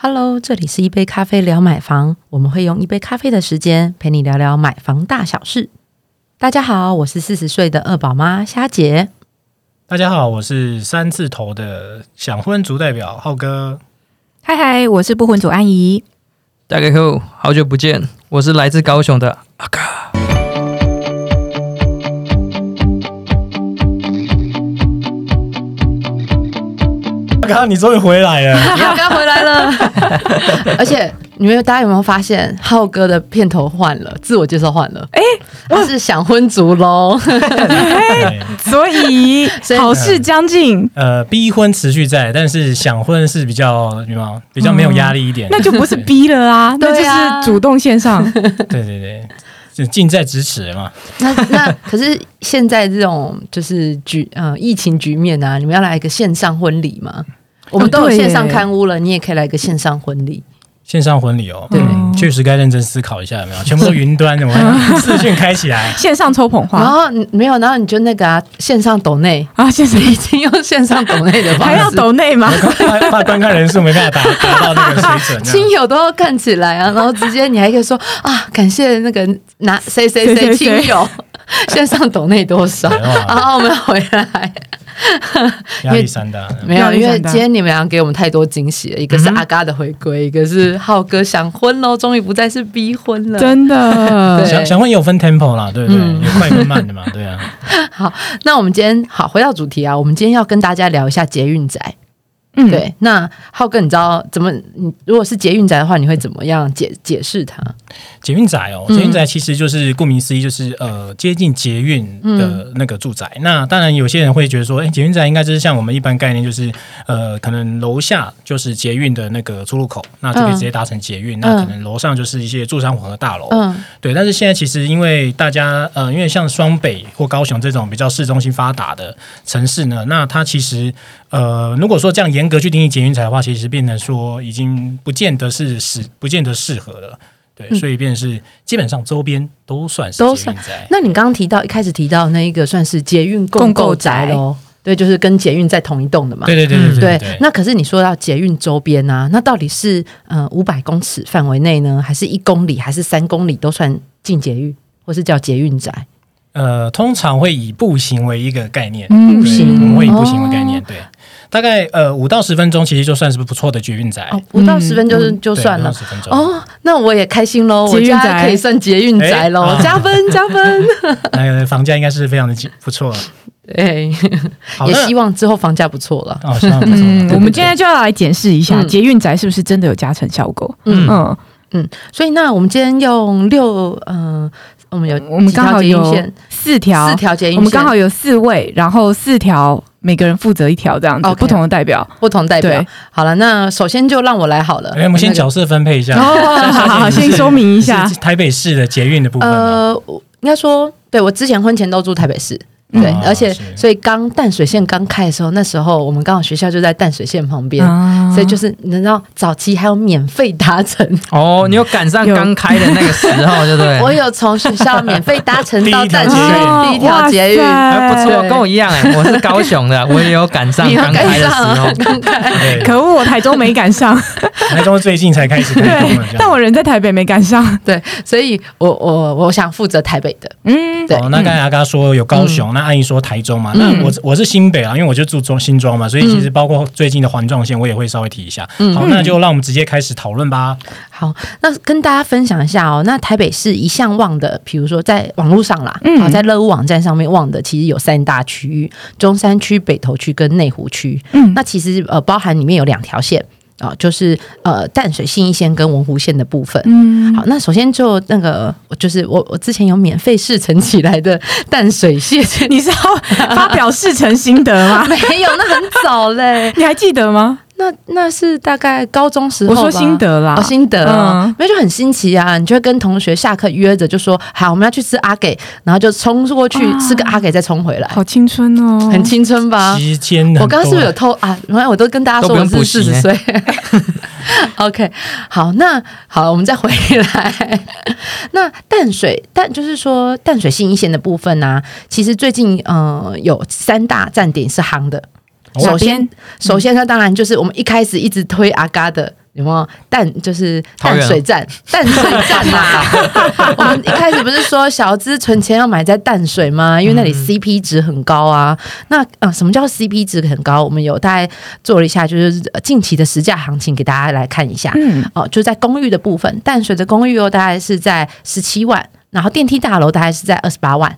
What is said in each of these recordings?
Hello，这里是一杯咖啡聊买房，我们会用一杯咖啡的时间陪你聊聊买房大小事。大家好，我是四十岁的二宝妈虾姐。大家好，我是三字头的想婚族代表浩哥。嗨嗨，我是不婚族安姨。大家好，好久不见，我是来自高雄的阿嘎。阿嘎，你终于回来了！阿哥回 而且你们大家有没有发现，浩哥的片头换了，自我介绍换了？哎、他是想婚族喽。对 所以好事将近，呃，逼婚持续在，但是想婚是比较什么？比较没有压力一点。那就不是逼了啊，那就是主动线上。对对对，就近在咫尺了嘛。那那可是现在这种就是局呃疫情局面啊，你们要来一个线上婚礼吗？我们都有线上刊物了，你也可以来一个线上婚礼。线上婚礼哦，对。嗯确实该认真思考一下，有没有？全部都云端的，我们 视讯开起来。线上抽捧花然花后你没有，然后你就那个啊，线上抖内，啊，现在已经用线上抖内的方式，还要抖内吗？怕怕观看人数没办法达达到那个水准，亲友都要看起来啊，然后直接你还可以说啊，感谢那个拿谁谁谁亲友。线上抖内多少，然后我们回来 压力山大。没有，因为今天你们俩给我们太多惊喜了，一个是阿嘎的回归，一个是浩哥想婚喽，终于不再是逼婚了。真的 想想婚有分 tempo 啦，对不对？嗯有快跟慢的嘛，对啊。好，那我们今天好回到主题啊，我们今天要跟大家聊一下捷运宅。嗯，对，那浩哥，你知道怎么？你如果是捷运宅的话，你会怎么样解解释它？捷运宅哦，嗯捷运宅其实就是顾名思义，就是呃接近捷运的那个住宅。那当然有些人会觉得说，哎，捷运宅应该就是像我们一般概念，就是呃可能楼下就是捷运的那个出入口，那就可以直接搭乘捷运。那可能楼上就是一些住商混合大楼。嗯对，但是现在其实因为大家呃，因为像双北或高雄这种比较市中心发达的城市呢，那它其实呃，如果说这样严格去定义捷运宅的话，其实变成说已经不见得是适，不见得适合了。对，所以变成是基本上周边都算是都算宅。那你刚刚提到一开始提到那一个算是捷运共购宅喽？对，就是跟捷运在同一栋的嘛。对对对对对那可是你说到捷运周边啊，那到底是呃五百公尺范围内呢，还是一公里，还是三公里都算进捷运，或是叫捷运宅？呃，通常会以步行为一个概念，嗯步行我们会以步行为概哦念，对，大概呃五到十分钟，其实就算是不错的捷运宅。哦，不到十分就是就算了5到。10分钟哦，那我也开心喽，我捷运家宅可以算捷运宅喽，哎加分加分。那个房价应该是非常的不错。对，好，那也希望之后房价不错了。哦，希望不错。嗯，我们今天就要来检视一下嗯捷运宅是不是真的有加成效果。嗯嗯嗯，所以那我们今天用六，嗯、我们有我们刚好有四条四，条捷运线，我们刚好有四位，然后四条每个人负责一条这样子，OK 不同的代表。不同代表。好了，那首先就让我来好了。哎，我们先角色分配一下。哦，好好好，先说明一下。台北市的捷运的部分。呃，应该说，对我之前婚前都住台北市，对，哦而且所以刚淡水线刚开的时候，那时候我们刚好学校就在淡水线旁边。啊。所以就是你知道，早期还有免费搭乘，哦，你有赶上刚开的那个时候，对不对？我有从学校免费搭乘到淡水第一条捷运，还不错，跟我一样哎，我是高雄的，我也有赶上刚开的时候。刚开，可恶，我台中没赶上，台中最近才开始但我人在台北没赶上。对，所以我我我想负责台北的，嗯，对。哦，那刚才阿嘎说有高雄，那阿姨说台中嘛，那我我是新北啊，因为我就住中新庄嘛，所以其实包括最近的环状线，我也会稍微提一下。好，那就让我们直接开始讨论吧。好，那跟大家分享一下哦。那台北市一向望的，比如说在网络上啦，嗯啊，在乐屋网站上面望的，其实有三大区域：中山区、北投区跟内湖区。嗯那其实呃，包含里面有两条线啊、就是呃淡水信义线跟文湖线的部分。嗯，好，那首先就那个，就是我我之前有免费试乘起来的淡水线，你是要发表试乘心得吗？没有，那很早嘞，你还记得吗？那那是大概高中时候吧。我说心得啦哦，，心得哦嗯，没有就很新奇啊！你就会跟同学下课约着，就说好，我们要去吃阿给，然后就冲过去哇吃个阿给，再冲回来，好青春哦，很青春吧？时间我刚刚是不是有偷啊？原来我都跟大家说我是四十岁。OK，好，那好，我们再回来。那淡水淡就是说淡水新一线的部分呢、啊其实最近呃有三大站点是夯的。哦首先，首先呢，当然就是我们一开始一直推阿嘎的有没有淡就是淡水站？淡水站啦、我们一开始不是说小资存钱要买在淡水吗？因为那里 CP 值很高啊。那呃，什么叫 CP 值很高？我们有大概做了一下，就是呃近期的实价行情给大家来看一下。嗯，哦，就在公寓的部分，淡水的公寓哦，大概是在十七万，然后电梯大楼大概是在二十八万，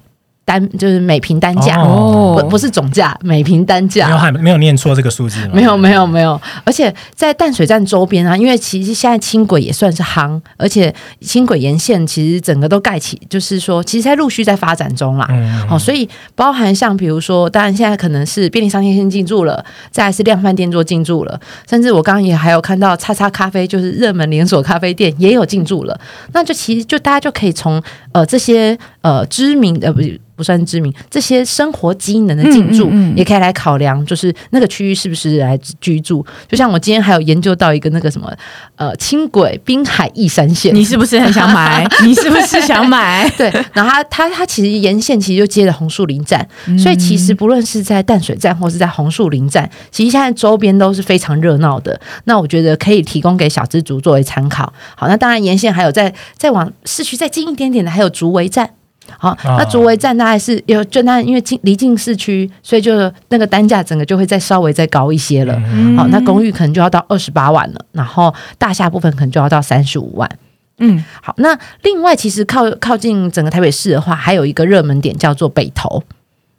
单就是每平单价，哦不不是总价，每平单价。没有还没有念错这个数字吗？没有没有没有，而且在淡水站周边啊，因为其实现在轻轨也算是夯，而且轻轨沿线其实整个都盖起，就是说其实在陆续在发展中啦。嗯，哦，所以包含像比如说，当然现在可能是便利商店先进驻了，再来是量贩店做进驻了，甚至我刚刚也还有看到叉叉咖啡，就是热门连锁咖啡店也有进驻了。那就其实就大家就可以从呃这些呃知名呃不不算知名这些生活机能的进驻，嗯嗯嗯也可以来考量，就是那个区域是不是来居住。就像我今天还有研究到一个那个什么呃轻轨滨海义山线，你是不是很想买？你是不是想买？对，然后它它它其实沿线其实就接着红树林站，嗯所以其实不论是在淡水站或是在红树林站，其实现在周边都是非常热闹的。那我觉得可以提供给小资族作为参考。好，那当然沿线还有在再往市区再近一点点的，还有竹围站。好，那竹围站大概是有就那因为近离近市区，所以就那个单价整个就会再稍微再高一些了。嗯。好，那公寓可能就要到二十八万了，然后大厦部分可能就要到三十五万。嗯，好，那另外其实靠靠近整个台北市的话，还有一个热门点叫做北投。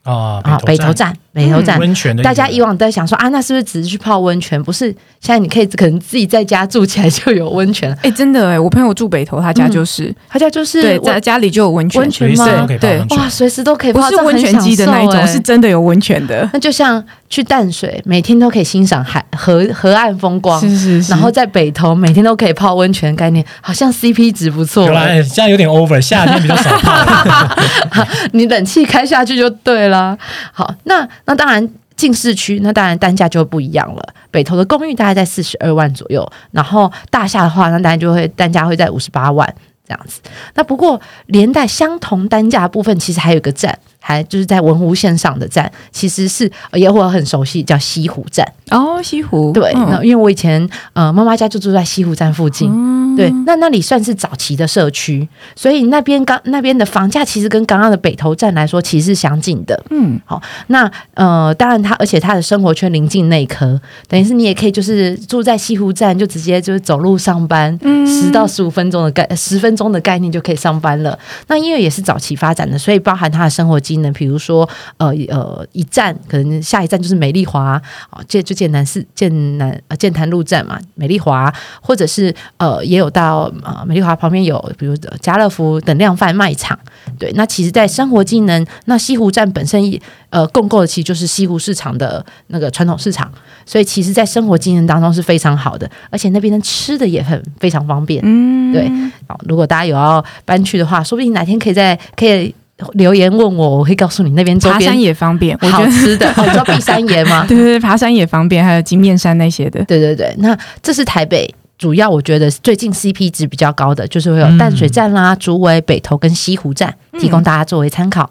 啊啊，北投站，北投站。温泉的，大家以往都在想说啊，那是不是只是去泡温泉？不是，现在你可以可能自己在家住起来就有温泉了。哎、真的哎、我朋友住北投，他家就是、他家就是在家里就有温泉，温泉吗都可以泡对哇，随时都可以泡，不是温泉机的那一种，是真的有温泉的。那就像去淡水，每天都可以欣赏海河河岸风光，是是是，然后在北投每天都可以泡温泉，概念好像 CP 值不错有啦，欸。哎现在有点 over，夏天比较少泡。你冷气开下去就对了。好，那那当然近市区，那当然单价就不一样了。北投的公寓大概在四十二万左右，然后大厦的话，那当然就会单价会在五十八万这样子。那不过连带相同单价部分，其实还有个站，还就是在文湖线上的站，其实是呃也我很熟悉，叫西湖站。哦，西湖对，嗯那因为我以前呃妈妈家就住在西湖站附近，对，那那里算是早期的社区，所以那边刚那边的房价其实跟刚刚的北投站来说其实是相近的。嗯，好，那呃，当然它而且它的生活圈临近内科，等于是你也可以就是住在西湖站，就直接就是走路上班，十、到十五分钟的概十分钟的概念就可以上班了。那因为也是早期发展的，所以包含它的生活机能，比如说呃呃一站可能下一站就是美丽华，哦，这就剑南市建南呃剑潭路站嘛，美丽华，或者是呃也有到呃美丽华旁边有比如呃家乐福等量贩卖场。对，那其实，在生活技能，那西湖站本身也呃共构的其实就是西湖市场的那个传统市场，所以其实，在生活技能当中是非常好的，而且那边的吃的也很非常方便。嗯，对。好，如果大家有要搬去的话，说不定哪天可以在可以留言问我，我会告诉你那边周爬山也方便，我觉得？好吃的。哦，你知道碧山岩吗对对对，爬山也方便，还有金面山那些的。对对对，那这是台北。主要我觉得最近 CP 值比较高的，就是会有淡水站啦、竹围、北投跟西湖站，提供大家作为参考。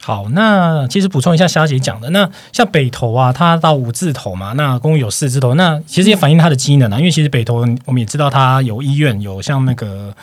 好，那其实补充一下霞姐讲的，那像北投啊，它到五字头嘛，那公寓有四字头，那其实也反映它的机能啊，因为其实北投我们也知道它有医院，有像那个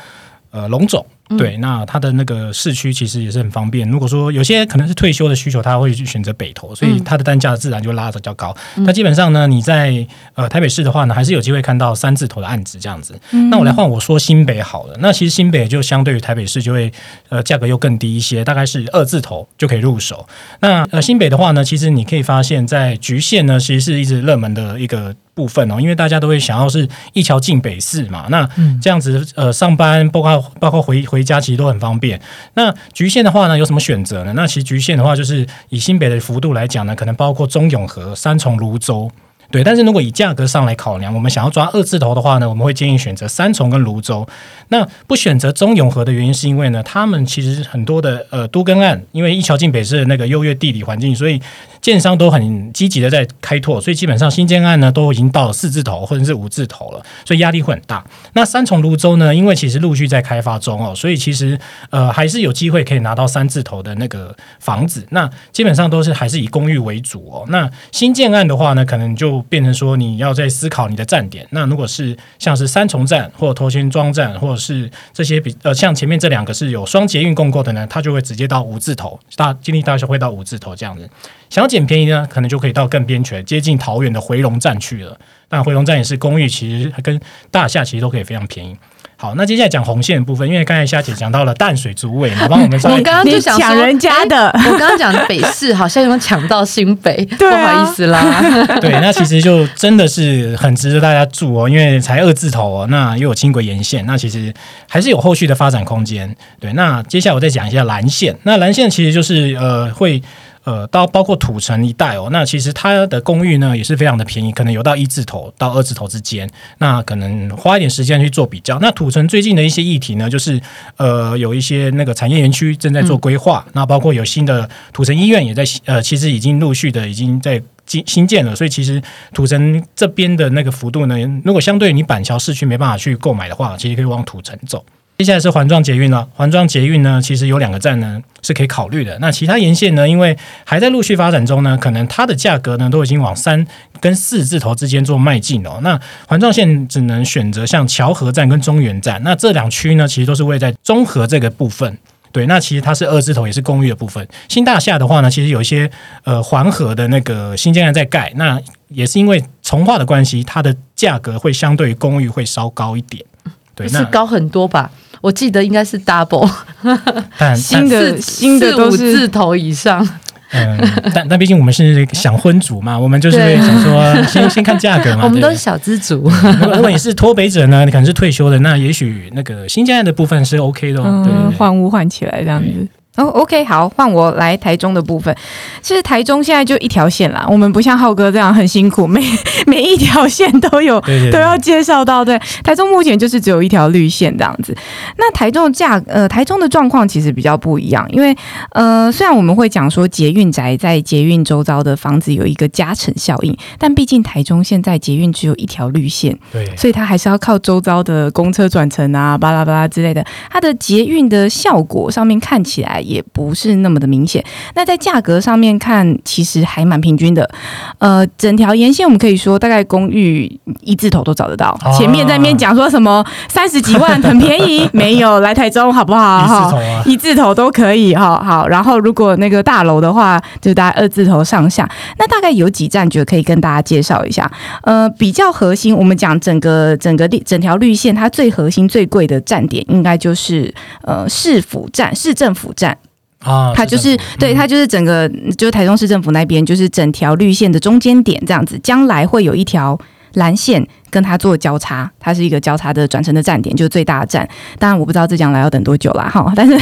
呃龙总。对，那它的那个市区其实也是很方便。如果说有些可能是退休的需求，他会去选择北投，所以它的单价自然就拉的比较高。那基本上呢，你在呃台北市的话呢，还是有机会看到三字头的案子这样子。那我来换我说新北好了，那其实新北就相对于台北市就会呃价格又更低一些，大概是二字头就可以入手。那呃新北的话呢，其实你可以发现，在局限呢，其实是一直热门的一个部分哦，因为大家都会想要是一桥进北市嘛，那这样子呃上班包括包括回回家其实都很方便。那局限的话呢，有什么选择呢？那其实局限的话，就是以新北的幅度来讲呢，可能包括中永和、三重、泸州。对，但是如果以价格上来考量，我们想要抓二字头的话呢，我们会建议选择三重跟泸州。那不选择中永和的原因是因为呢，他们其实很多的呃都更案，因为一桥进北市的那个优越地理环境，所以建商都很积极的在开拓，所以基本上新建案呢都已经到了四字头或者是五字头了，所以压力会很大。那三重泸州呢，因为其实陆续在开发中哦，所以其实呃还是有机会可以拿到三字头的那个房子。那基本上都是还是以公寓为主哦。那新建案的话呢，可能就变成说你要在思考你的站点。那如果是像是三重站或头前庄站，或者是这些比呃像前面这两个是有双捷运共构的呢，它就会直接到五字头，大经历大学会到五字头这样子。想要捡便宜呢，可能就可以到更边陲，接近桃园的回龙站去了。但回龙站也是公寓，其实跟大厦其实都可以非常便宜。好，那接下来讲红线的部分，因为刚才夏姐讲到了淡水竹尾嘛，帮我们稍我微刚刚就想说抢人家的哎我刚刚讲的北市好像有抢到新北，不好意思啦。对，那其实就真的是很值得大家住哦，因为才二字头哦，那又有轻轨沿线，那其实还是有后续的发展空间。对，那接下来我再讲一下蓝线，那蓝线其实就是呃会。呃，到包括土城一带哦，那其实它的公寓呢也是非常的便宜，可能有到一字头到二字头之间。那可能花一点时间去做比较。那土城最近的一些议题呢，就是呃有一些那个产业园区正在做规划，那包括有新的土城医院也在呃，其实已经陆续的已经在新新建了，所以其实土城这边的那个幅度呢，如果相对于你板桥市区没办法去购买的话，其实可以往土城走。接下来是环状捷运了，环状捷运呢，其实有两个站呢是可以考虑的。那其他沿线呢，因为还在陆续发展中呢，可能它的价格呢都已经往三跟四字头之间做迈进哦。那环状线只能选择像桥河站跟中原站，那这两区呢，其实都是位在中和这个部分。对，那其实它是二字头，也是公寓的部分。新大厦的话呢，其实有一些呃环河的那个新建案在盖，那也是因为从化的关系，它的价格会相对于公寓会稍高一点。对，那是高很多吧？我记得应该是 double，但新的新的五都是字头以上。嗯，但但毕竟我们是想婚族嘛，我们就是会想说先先看价格嘛。我们都是小资族，如果如果你是脱北者呢，你可能是退休的，那也许那个新建案的部分是 OK 的哦。对对嗯，对。换屋换起来这样子。哦，OK，好，换我来台中的部分。其实台中现在就一条线啦，我们不像浩哥这样很辛苦，每每一条线都有都要介绍到。对，台中目前就是只有一条绿线这样子。那台中的价，呃，台中的状况其实比较不一样，因为呃，虽然我们会讲说捷运宅在捷运周遭的房子有一个加成效应，但毕竟台中现在捷运只有一条绿线，对所以它还是要靠周遭的公车转乘啊，巴拉巴拉之类的，它的捷运的效果上面看起来也不是那么的明显。那在价格上面看，其实还蛮平均的。呃，整条沿线我们可以说大概公寓一字头都找得到。啊前面在面讲说什么三十几万很便宜，没有 来台中好不好？一字哈头啊，一字头都可以哈。好，然后如果那个大楼的话，就大概二字头上下。那大概有几站，觉得可以跟大家介绍一下。呃，比较核心，我们讲整个整个地整条绿线，它最核心最贵的站点，应该就是呃市府站、市政府站。啊，它就是对，它就是整个就是台中市政府那边，就是整条绿线的中间点这样子。将来会有一条蓝线跟它做交叉，它是一个交叉的转乘的站点，就是最大的站。当然我不知道这将来要等多久啦，哈，但是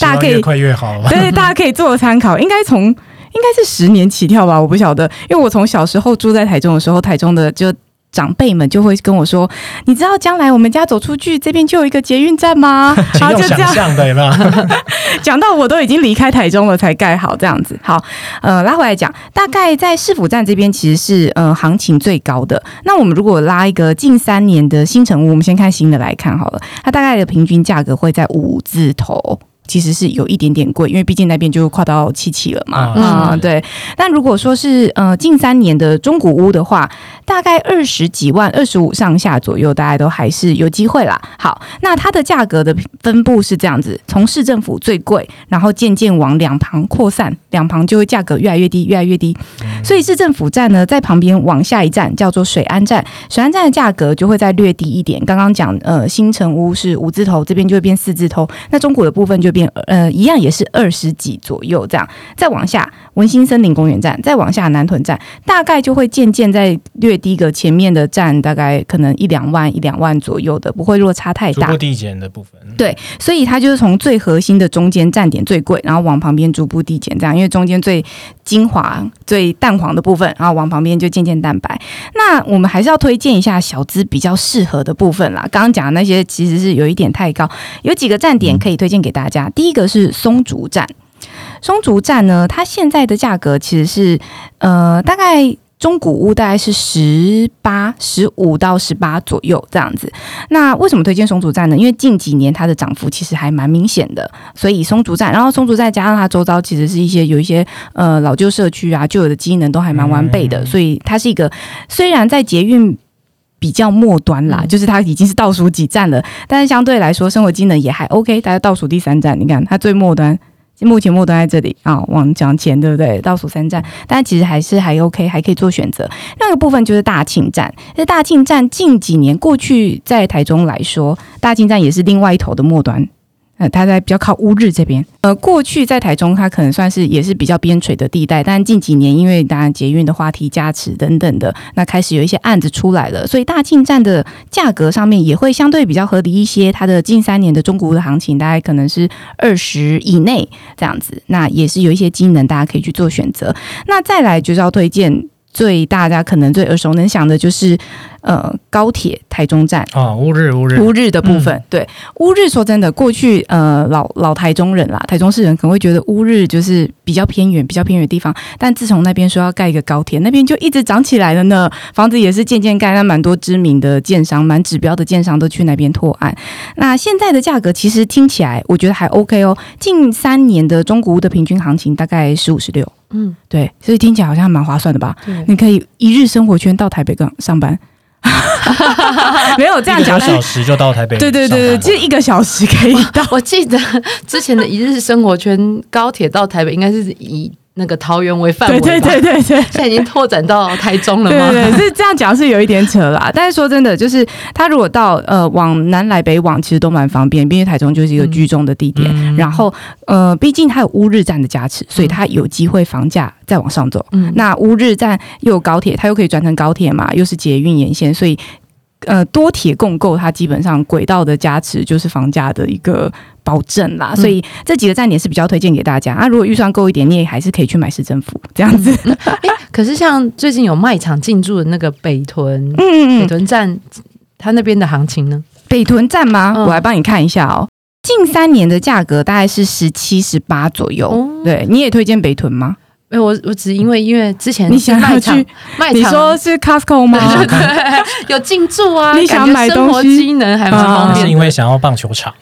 大家可以越快越好。对，大家可以做参考。应该从应该是十年起跳吧，我不晓得，因为我从小时候住在台中的时候，台中的就。长辈们就会跟我说：“你知道将来我们家走出去这边就有一个捷运站吗？” 请用想然后就这样象的有没有？讲到我都已经离开台中了才盖好这样子。好，呃，拉回来讲，大概在市府站这边其实是呃行情最高的。那我们如果拉一个近三年的新城屋，我们先看新的来看好了，它大概的平均价格会在五字头。其实是有一点点贵，因为毕竟那边就跨到七期了嘛。啊嗯，对。但如果说是呃近三年的中古屋的话，大概二十几万、二十五上下左右，大家都还是有机会啦。好，那它的价格的分布是这样子：从市政府最贵，然后渐渐往两旁扩散，两旁就会价格越来越低，越来越低。所以市政府站呢，在旁边往下一站叫做水安站，水安站的价格就会再略低一点。刚刚讲呃新城屋是五字头，这边就会变四字头，那中古的部分就变呃一样也是二十几左右这样。再往下文心森林公园站，再往下南屯站，大概就会渐渐在略低个前面的站，大概可能一两万一两万左右的，不会落差太大逐步。递减的部分。对，所以它就是从最核心的中间站点最贵，然后往旁边逐步递减，这样，因为中间最精华、最淡黄的部分，然后往旁边就渐渐蛋白。那我们还是要推荐一下小资比较适合的部分啦。刚刚讲的那些其实是有一点太高，有几个站点可以推荐给大家。第一个是松竹站，松竹站呢，它现在的价格其实是呃大概。中古屋大概是十八、十五到十八左右这样子。那为什么推荐松竹站呢？因为近几年它的涨幅其实还蛮明显的，所以松竹站，然后松竹站加上它周遭其实是一些有一些呃老旧社区啊，旧有的机能都还蛮完备的，嗯所以它是一个虽然在捷运。比较末端啦，嗯就是它已经是倒数几站了，但是相对来说，生活机能也还 OK。大概倒数第三站，你看它最末端，目前末端在这里啊，往讲前对不对？倒数三站，但其实还是还 OK，还可以做选择。另一个部分就是大庆站，那大庆站近几年过去在台中来说，大庆站也是另外一头的末端。呃，它在比较靠乌日这边。呃，过去在台中，它可能算是也是比较边陲的地带，但近几年因为当然捷运的话题加持等等的，那开始有一些案子出来了，所以大庆站的价格上面也会相对比较合理一些。它的近三年的中国的行情大概可能是二十以内这样子，那也是有一些机能大家可以去做选择。那再来就是要推荐最大家可能最耳熟能详的就是呃高铁台中站。啊，乌日乌日，乌日的部分，对乌日，说真的，过去呃老老台中人啦，台中市人可能会觉得乌日就是比较偏远、比较偏远的地方，但自从那边说要盖一个高铁，那边就一直涨起来了呢，房子也是渐渐盖，那蛮多知名的建商、蛮指标的建商都去那边拓案。那现在的价格其实听起来我觉得还 OK 哦，近三年的中古屋的平均行情大概十五十六，嗯，对，所以听起来好像蛮划算的吧？你可以一日生活圈到台北港上班，没有这样讲一个小时就到台北。对对对对，就一个小时可以到。我记得之前的一日生活圈高铁到台北，应该是以那个桃园为范围对吧，对对对对。现在已经拓展到台中了对吗？对对，是这样讲是有一点扯啦，但是说真的，就是他如果到呃往南来北往，其实都蛮方便，毕竟台中就是一个居中的地点。嗯然后呃，毕竟它有乌日站的加持，所以它有机会房价再往上走。嗯那乌日站又有高铁，它又可以转成高铁嘛，又是捷运沿线，所以呃多铁共构，它基本上轨道的加持就是房价的一个保证啦。所以这几个站点是比较推荐给大家。啊，如果预算够一点，你也还是可以去买市政府这样子。可是像最近有卖场进驻的那个北屯，嗯嗯北嗯，屯站，它那边的行情呢？北屯站吗？嗯我来帮你看一下哦。近三年的价格大概是十七、十八左右。哦对，你也推荐北屯吗？没有，我我只因为因为之前你想要卖场去？卖场，你说是 Costco 吗？对有进驻啊，你想买生活东西机能还蛮啊方便。是因为想要 棒球场，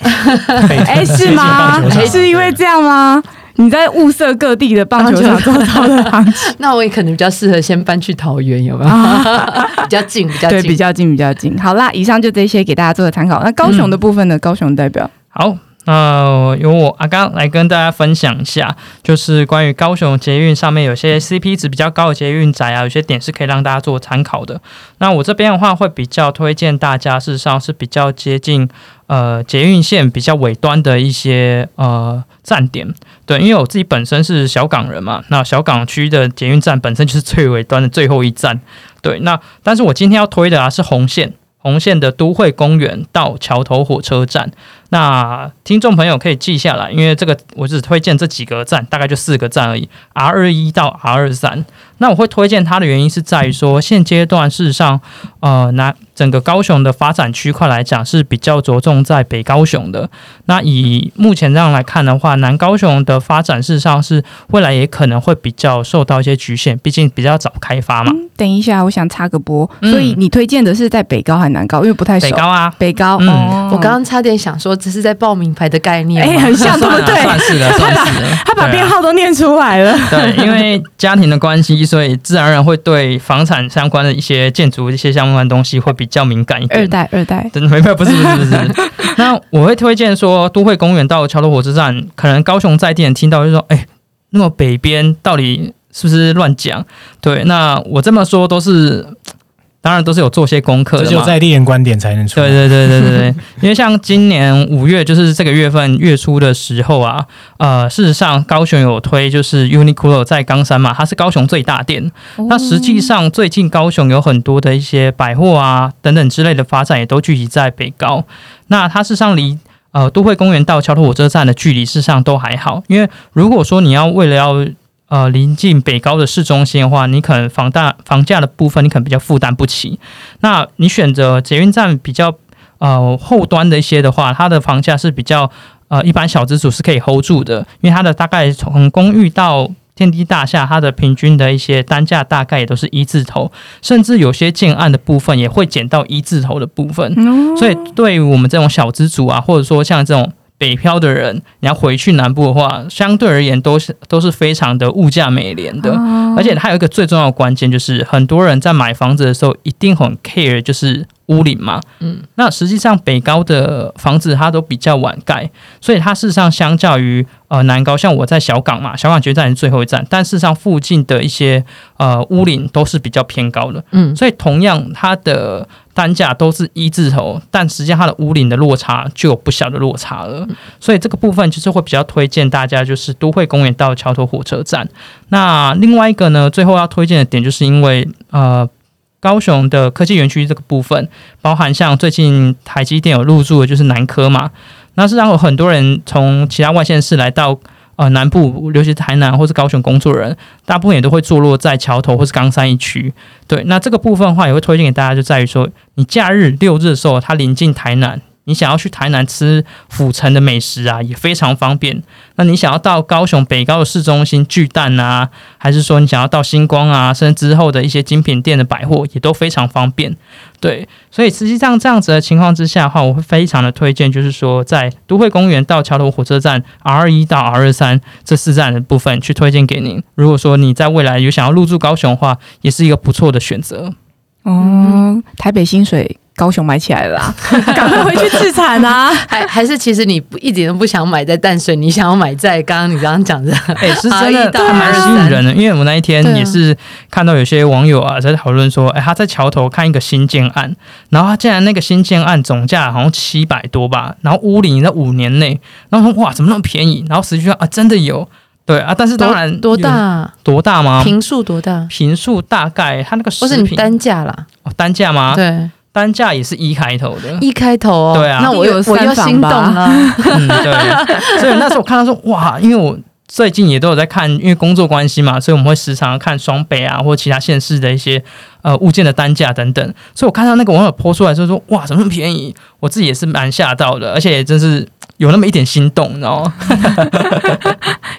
哎，是吗？是因为这样吗？你在物色各地的棒球场周遭的行情，那我也可能比较适合先搬去桃园，有没有？比较近，比较对，近，比较近，比较近。好啦，以上就这些给大家做个参考。那高雄的部分呢？高雄代表好，呃由我阿刚来跟大家分享一下，就是关于高雄捷运上面有些 CP 值比较高的捷运宅啊，有些点是可以让大家做参考的。那我这边的话会比较推荐大家，事实上是比较接近呃捷运线比较尾端的一些呃站点。对，因为我自己本身是小港人嘛，那小港区的捷运站本身就是最尾端的最后一站。对，那但是我今天要推的啊是红线。红线的都会公园到桥头火车站，那听众朋友可以记下来，因为这个我只推荐这几个站，大概就四个站而已，R 二一到 R 二三。那我会推荐它的原因是在于说，现阶段事实上，呃，拿整个高雄的发展区块来讲是比较着重在北高雄的。那以目前这样来看的话，南高雄的发展事实上是未来也可能会比较受到一些局限，毕竟比较早开发嘛。等一下，我想插个播。嗯所以你推荐的是在北高还是南高？因为不太熟。北高啊，北高。嗯哦，我刚刚差点想说，这是在报名牌的概念吗。哎，很像，对不对？算是的，算是的。他把编号都念出来了。对，因为家庭的关系，所以自然而然会对房产相关的一些建筑、一些相关的东西会比较敏感一点。二代，二代。真的没有，不是不是不是。那我会推荐说，都会公园到桥头火车站，可能高雄在地人听到就说，哎，那么北边到底是不是乱讲？对，那我这么说都是，当然都是有做些功课的嘛。这就在地人观点才能出对对对对对，因为像今年五月，就是这个月份月初的时候啊，呃，事实上高雄有推就是 Uniqlo 在冈山嘛，它是高雄最大店。那实际上最近高雄有很多的一些百货啊等等之类的发展，也都聚集在北高。那它事实上离呃都会公园到桥头火车站的距离，事实上都还好。因为如果说你要为了要呃临近北高的市中心的话，你可能房大房价的部分你可能比较负担不起。那你选择捷运站比较呃后端的一些的话，它的房价是比较呃一般小资主是可以 hold 住的，因为它的大概从公寓到天地大厦它的平均的一些单价大概也都是一字头，甚至有些建案的部分也会减到一字头的部分。所以对于我们这种小资族啊，或者说像这种北漂的人，你要回去南部的话，相对而言都是都是非常的物价美廉的。而且还有一个最重要的关键，就是很多人在买房子的时候一定很 care，就是屋龄嘛。嗯，那实际上北高的房子它都比较晚盖，所以它事实上相较于呃南高，像我在小港嘛，小港决战是最后一站，但事实上附近的一些呃屋龄都是比较偏高的。嗯，所以同样它的单价都是一字头，但实际上它的屋龄的落差就有不小的落差了。所以这个部分就是会比较推荐大家，就是都会公园到桥头火车站。那另外一个呢，最后要推荐的点，就是因为呃，高雄的科技园区这个部分，包含像最近台积电有入驻的就是南科嘛，那是让有很多人从其他外县市来到呃南部，尤其台南或是高雄工作人，大部分也都会坐落在桥头或是冈山一区。对，那这个部分的话，也会推荐给大家，就在于说，你假日六日的时候，它临近台南。你想要去台南吃府城的美食啊，也非常方便。那你想要到高雄北高的市中心巨蛋啊，还是说你想要到星光啊，甚至之后的一些精品店的百货，也都非常方便。对，所以实际上这样子的情况之下的话，我会非常的推荐，就是说在都会公园到桥头火车站 R 一到 R 三这四站的部分去推荐给您。如果说你在未来有想要入住高雄的话，也是一个不错的选择。哦，台北薪水。高雄买起来了啊，赶快回去自产啊！还还是其实你不一点都不想买在淡水，你想要买在刚刚你刚刚讲的，哎、是真的还蛮吸引人的。因为我那一天也是看到有些网友啊在讨论说，哎、他在桥头看一个新建案，然后他竟然那个新建案总价好像七百多吧，然后屋龄在五年内，然后说哇怎么那么便宜？然后实际上啊真的有，对啊，但是当然多大多大吗？平数多大？平数大概它那个不是你单价啦，哦单价吗？对。单价也是一开头的，一开头哦，对啊，那我有我又心动了，嗯，对，所以那时候我看到说哇，因为我最近也都有在看，因为工作关系嘛，所以我们会时常看双北啊或其他县市的一些呃物件的单价等等，所以我看到那个网友抛出来就说哇，怎么那么便宜？我自己也是蛮吓到的，而且也真是有那么一点心动，你知道吗？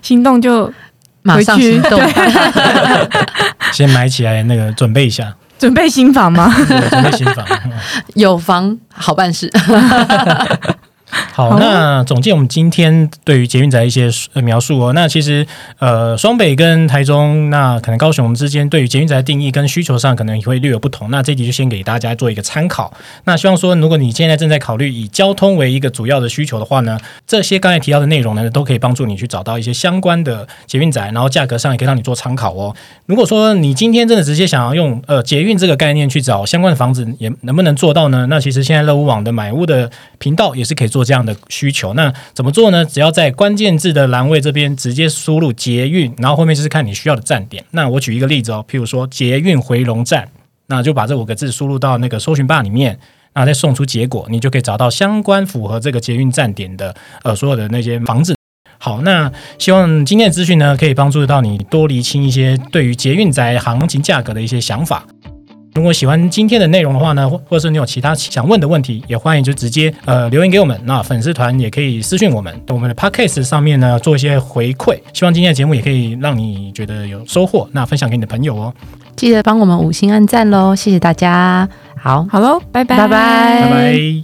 心动就马上心动，先买起来，那个准备一下。准备新房吗？准备新房，有房好办事。好，那总结我们今天对于捷运宅一些描述哦。那其实呃，双北跟台中，那可能高雄之间对于捷运宅的定义跟需求上可能也会略有不同。那这集就先给大家做一个参考。那希望说，如果你现在正在考虑以交通为一个主要的需求的话呢，这些刚才提到的内容呢，都可以帮助你去找到一些相关的捷运宅，然后价格上也可以让你做参考哦。如果说你今天真的直接想要用呃捷运这个概念去找相关的房子，也能不能做到呢？那其实现在乐屋网的买屋的频道也是可以做做这样的。需求那怎么做呢？只要在关键字的栏位这边直接输入捷运，然后后面就是看你需要的站点。那我举一个例子哦，譬如说捷运回龙站，那就把这五个字输入到那个搜寻吧里面，那再送出结果，你就可以找到相关符合这个捷运站点的呃所有的那些房子。好，那希望今天的资讯呢，可以帮助到你多厘清一些对于捷运宅行情价格的一些想法。如果喜欢今天的内容的话呢，或或者是你有其他想问的问题，也欢迎就直接呃留言给我们。那粉丝团也可以私信我们，我们的 podcast 上面呢做一些回馈。希望今天的节目也可以让你觉得有收获，那分享给你的朋友哦。记得帮我们五星按赞喽，谢谢大家。好，好喽，拜拜，拜拜，拜拜。